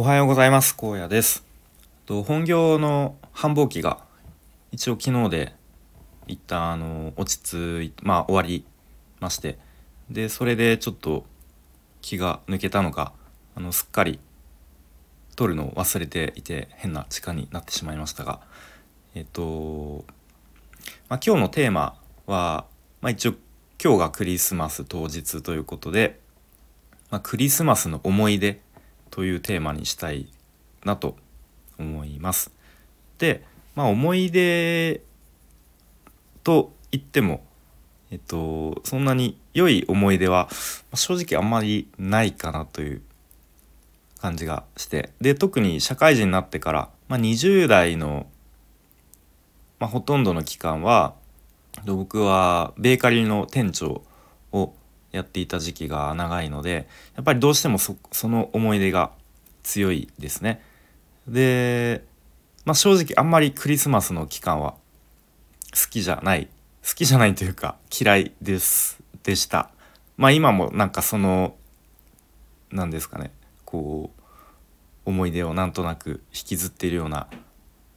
おはようございます。荒野です。と本業の繁忙期が一応昨日で一旦あの落ち着いまあ終わりまして。でそれでちょっと気が抜けたのかあのすっかり撮るのを忘れていて変な時間になってしまいましたが。えっと、まあ、今日のテーマは、まあ、一応今日がクリスマス当日ということで、まあ、クリスマスの思い出というテーマにしたいなと思います。で、まあ、思い出と言っても、えっと、そんなに良い思い出は正直あんまりないかなという感じがしてで特に社会人になってから、まあ、20代の、まあ、ほとんどの期間は僕はベーカリーの店長をやっていた時期が長いのでやっぱりどうしてもその思い出が強いですね。で、まあ、正直あんまりクリスマスの期間は好きじゃない好きじゃないというか嫌いですでした。まあ今もなんかその何ですかねこう思い出をなんとなく引きずっているような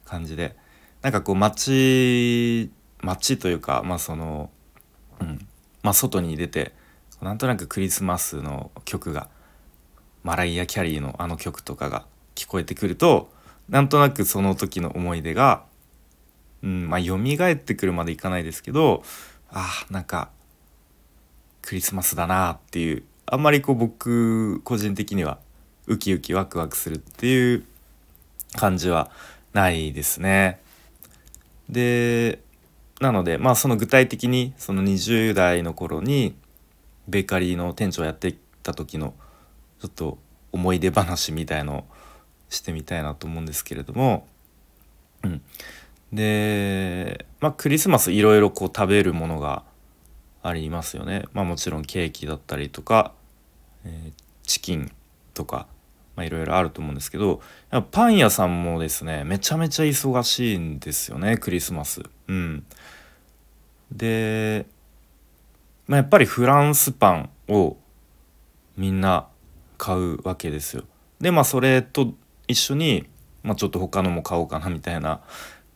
感じでなんかこう街街というかまあそのうんまあ外に出てなんとなくクリスマスの曲がマライア・キャリーのあの曲とかが聞こえてくるとなんとなくその時の思い出が、うんまあ蘇ってくるまでいかないですけどあなんかクリスマスだなっていうあんまりこう僕個人的にはウキウキワクワクするっていう感じはないですね。でなのでまあその具体的にその20代の頃にベーカリーの店長やってた時のちょっと思い出話みたいのをしてみたいなと思うんですけれども、うん、でまあクリスマスいろいろこう食べるものがありますよね。まあもちろんケーキだったりとか、えー、チキンとかいろいろあると思うんですけどパン屋さんもですねめちゃめちゃ忙しいんですよねクリスマス。うん、でまあ、やっぱりフランスパンをみんな買うわけですよ。でまあそれと一緒に、まあ、ちょっと他のも買おうかなみたいな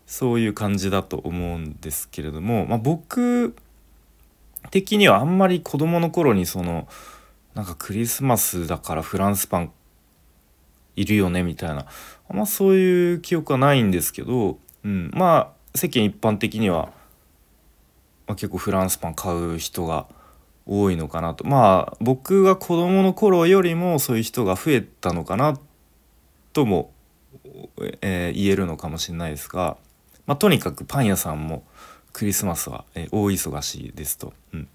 そういう感じだと思うんですけれども、まあ、僕的にはあんまり子供の頃にそのなんかクリスマスだからフランスパンいるよねみたいなあんまそういう記憶はないんですけど、うん、まあ世間一般的にはまあ、結構フランスパン買う人が多いのかなとまあ僕が子どもの頃よりもそういう人が増えたのかなとも、えー、言えるのかもしれないですが、まあ、とにかくパン屋さんもクリスマスは、えー、大忙しいですと。うん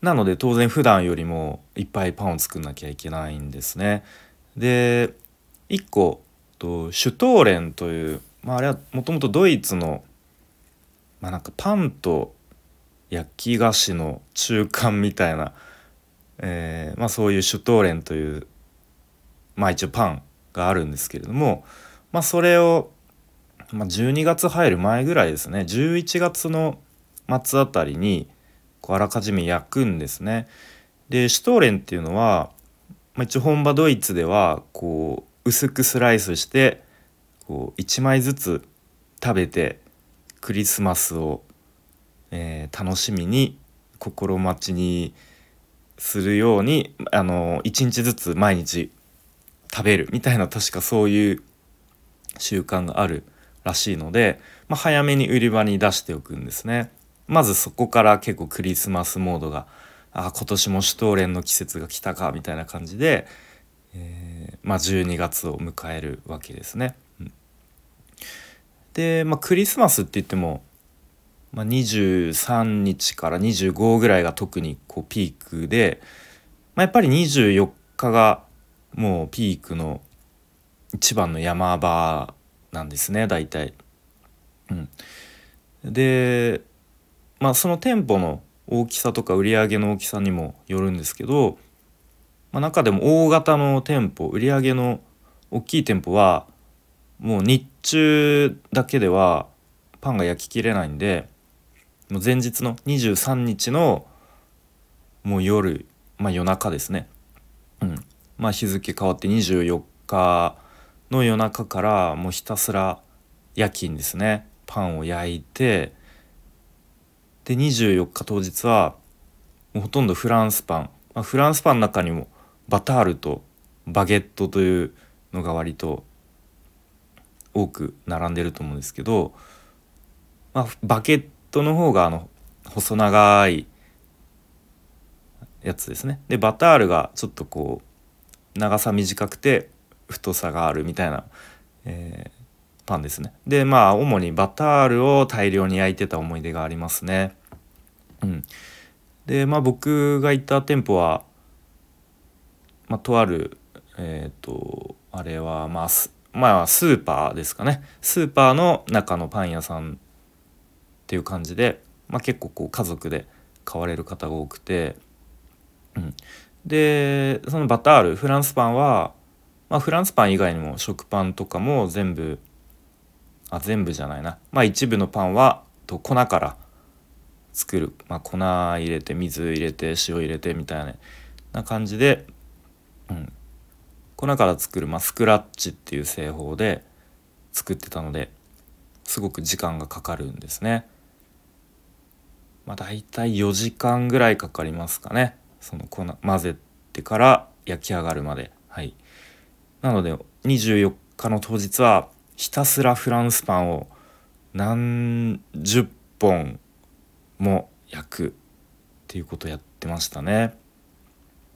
なので当然普段よりもいっぱいパンを作んなきゃいけないんですね。で1個とシュトーレンという、まあ、あれはもともとドイツのまあなんかパンと焼き菓子の中間みたいな、えー、まあ、そういうシュトーレンというまあ一応パンがあるんですけれども、まあ、それを、まあ、12月入る前ぐらいですね11月の末あたりにこうあらかじめ焼くんですね。でシュトーレンっていうのは、まあ、一応本場ドイツではこう薄くスライスしてこう1枚ずつ食べてクリスマスを、えー、楽しみに心待ちにするようにあの1日ずつ毎日食べるみたいな確かそういう習慣があるらしいので、まあ、早めに売り場に出しておくんですね。まずそこから結構クリスマスモードがあ今年もシュトーレンの季節が来たかみたいな感じで、えー、まあ、12月を迎えるわけですね。で、まあ、クリスマスって言っても、まあ、23日から25ぐらいが特にこうピークで、まあ、やっぱり24日がもうピークの一番の山場なんですね大体。うん、でまあその店舗の大きさとか売り上げの大きさにもよるんですけど、まあ、中でも大型の店舗売り上げの大きい店舗はもう日中だけではパンが焼ききれないんでもう前日の23日のもう夜まあ夜中ですね、うん。まあ、日付変わって24日の夜中からもうひたすら夜勤ですね。パンを焼いてで24日当日はもうほとんどフランスパン、まあ、フランスパンの中にもバタールとバゲットというのが割と多く並んでると思うんですけど、まあ、バゲットの方があの細長いやつですね。でバタールがちょっとこう長さ短くて太さがあるみたいな、えー、パンですね。でまあ主にバタールを大量に焼いてた思い出がありますね。うん。でまあ僕が行った店舗は、まあ、とあるえっ、ー、とあれはまあまあスーパーですかね。スーパーの中のパン屋さんっていう感じで、まあ、結構こう家族で買われる方が多くて、うん、でそのバタールフランスパンは、まあ、フランスパン以外にも食パンとかも全部あ全部じゃないな。まあ一部のパンはと粉から作る、まあ、粉入れて水入れて塩入れてみたいな感じで、うん、粉から作る、まあ、スクラッチっていう製法で作ってたのですごく時間がかかるんですね。まあ、大体4時間ぐらいかかりますかね。その粉混ぜてから焼き上がるまで。はい。なので24日の当日はひたすらフランスパンを何十本も焼くっていうことをやってましたね。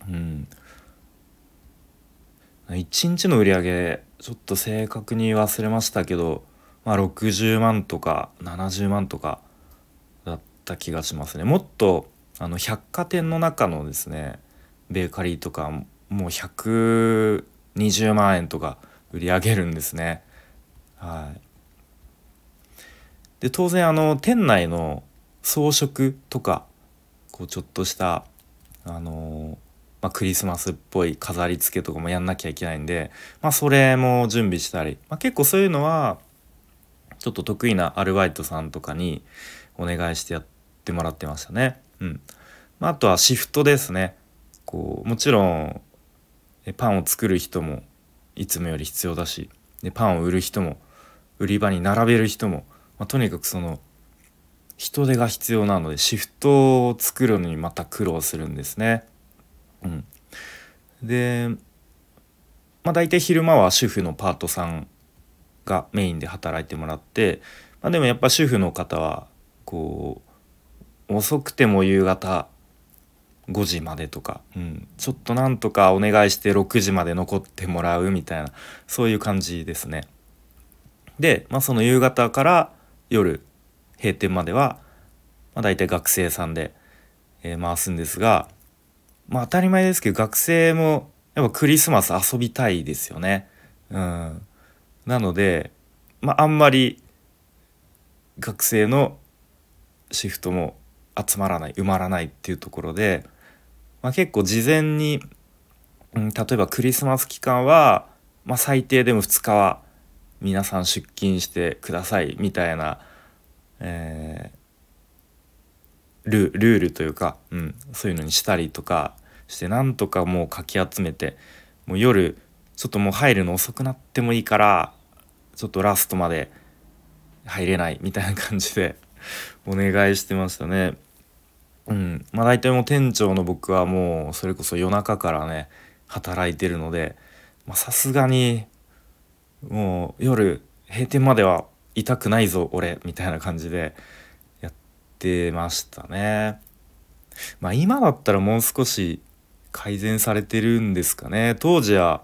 うん。1日の売り上げちょっと正確に忘れましたけど、まあ、60万とか70万とかだった気がしますね。もっとあの百貨店の中のですねベーカリーとかもう120万円とか売り上げるんですね。はい。で当然あの店内の装飾とかこうちょっとしたあのまあ、クリスマスっぽい飾り付けとかもやんなきゃいけないんで、まあ、それも準備したり、まあ、結構そういうのはちょっと得意なアルバイトさんとかにお願いしてやってもらってましたね。うんまあ、あとはシフトですね。こうもちろんパンを作る人もいつもより必要だしでパンを売る人も売り場に並べる人も、まあ、とにかくその人手が必要なのでシフトを作るのにまた苦労するんですね。うん、でまあ大体昼間は主婦のパートさんがメインで働いてもらって、まあ、でもやっぱ主婦の方はこう遅くても夕方5時までとか、うん、ちょっとなんとかお願いして6時まで残ってもらうみたいなそういう感じですね。で、まあ、その夕方から夜閉店までは、まあ、大体学生さんで、えー、回すんですがまあ当たり前ですけど学生もやっぱクリスマス遊びたいですよね。うん、なので、まあ、あんまり学生のシフトも集まらない埋まらないっていうところで、まあ、結構事前に、うん、例えばクリスマス期間は、まあ、最低でも2日は皆さん出勤してくださいみたいな、えルールというか、うん、そういうのにしたりとかしてなんとかもうかき集めてもう夜ちょっともう入るの遅くなってもいいからちょっとラストまで入れないみたいな感じでお願いしてましたね。うん、まあ大体もう店長の僕はもうそれこそ夜中からね働いてるのでさすがにもう夜閉店までは痛くないぞ俺みたいな感じでってましたね。まあ今だったらもう少し改善されてるんですかね。当時は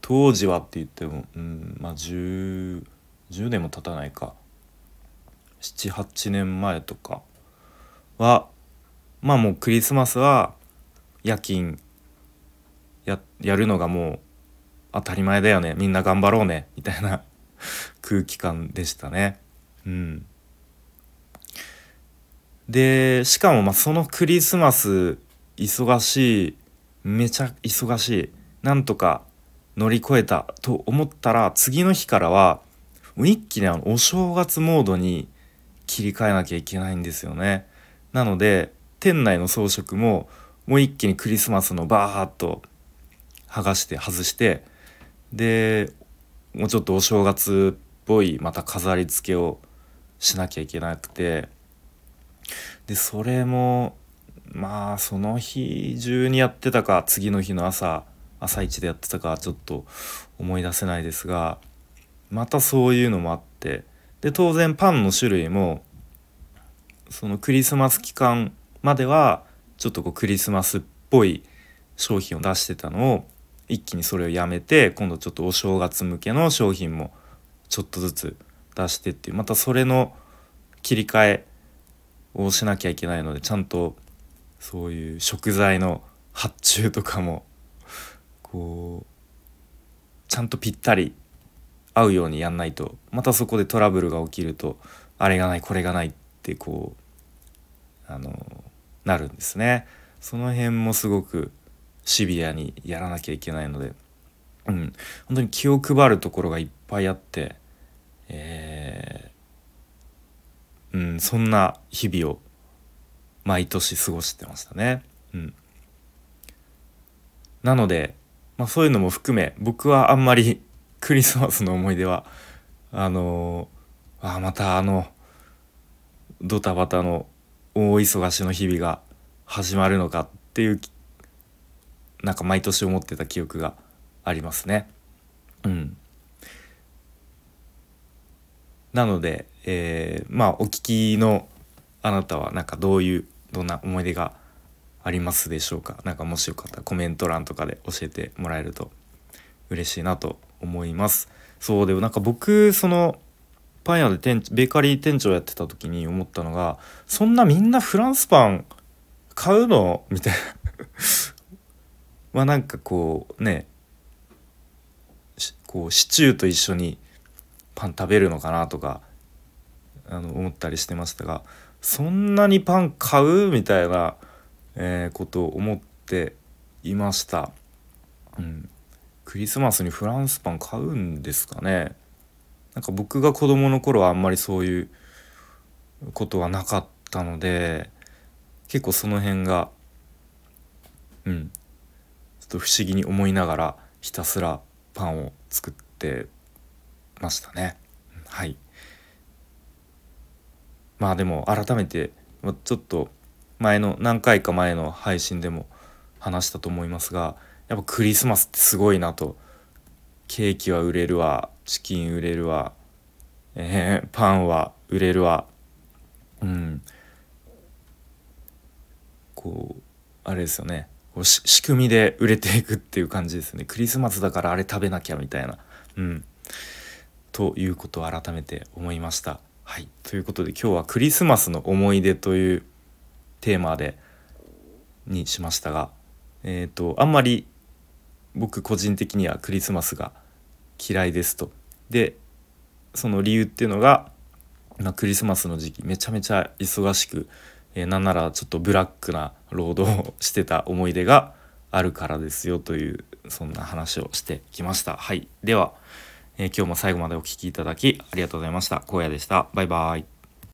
当時はって言っても、うん、まあ 10, 10年も経たないか78年前とかはまあもうクリスマスは夜勤ややるのがもう当たり前だよねみんな頑張ろうねみたいな空気感でしたね。うんでしかもまそのクリスマス忙しいめちゃ忙しいなんとか乗り越えたと思ったら次の日からは一気にあのお正月モードに切り替えなきゃいけないんですよね。なので店内の装飾ももう一気にクリスマスのバーッと剥がして外してでもうちょっとお正月っぽいまた飾り付けをしなきゃいけなくてでそれもまあその日中にやってたか次の日の朝朝一でやってたかちょっと思い出せないですがまたそういうのもあってで当然パンの種類もそのクリスマス期間まではちょっとこうクリスマスっぽい商品を出してたのを一気にそれをやめて今度ちょっとお正月向けの商品もちょっとずつ出してっていうまたそれの切り替えをしなきゃいけないのでちゃんとそういう食材の発注とかもこうちゃんとぴったり合うようにやんないとまたそこでトラブルが起きるとあれがないこれがないってこうあのなるんですね。その辺もすごくシビアにやらなきゃいけないので、うん、本当に気を配るところがいっぱいあって、えー、うん、そんな日々を毎年過ごしてましたね。うん、なので、まあ、そういうのも含め僕はあんまり クリスマスの思い出はあのー、あまたあのドタバタの大忙しの日々が始まるのかっていうなんか毎年思ってた記憶がありますね。うん、なので、えー、まあお聞きのあなたはなんかどういうどんな思い出がありますでしょうか？何かもしよかったらコメント欄とかで教えてもらえると嬉しいなと思います。そうでもなんか僕そのパン屋で店ベーカリー店長やってた時に思ったのがそんなみんなフランスパン買うの？みたいな。まあなんかこうねこうシチューと一緒にパン食べるのかなとかあの思ったりしてましたがそんなにパン買うみたいな、えー、ことを思っていました。うん、クリスマスにフランスパン買うんですかね。なんか僕が子供の頃はあんまりそういうことはなかったので結構その辺がうん。ちょっと不思議に思いながらひたすらパンを作ってましたね。はい。まあでも改めてちょっと前の何回か前の配信でも話したと思いますがやっぱクリスマスってすごいなと。ケーキは売れるわ。チキン売れるわ、えー、パンは売れるわ。うん。こうあれですよね。仕組みで売れていくっていう感じですね。クリスマスだからあれ食べなきゃみたいな。うん。ということを改めて思いましたはいということで今日はクリスマスの思い出というテーマでにしましたがえっ、ー、とあんまり僕個人的にはクリスマスが嫌いですと。でその理由っていうのが、まあ、クリスマスの時期めちゃめちゃ忙しく、えー、なんならちょっとブラックな労働をしてた思い出があるからですよというそんな話をしてきました。はい、では、えー、今日も最後までお聴きいただきありがとうございました。荒野でした。バイバイ。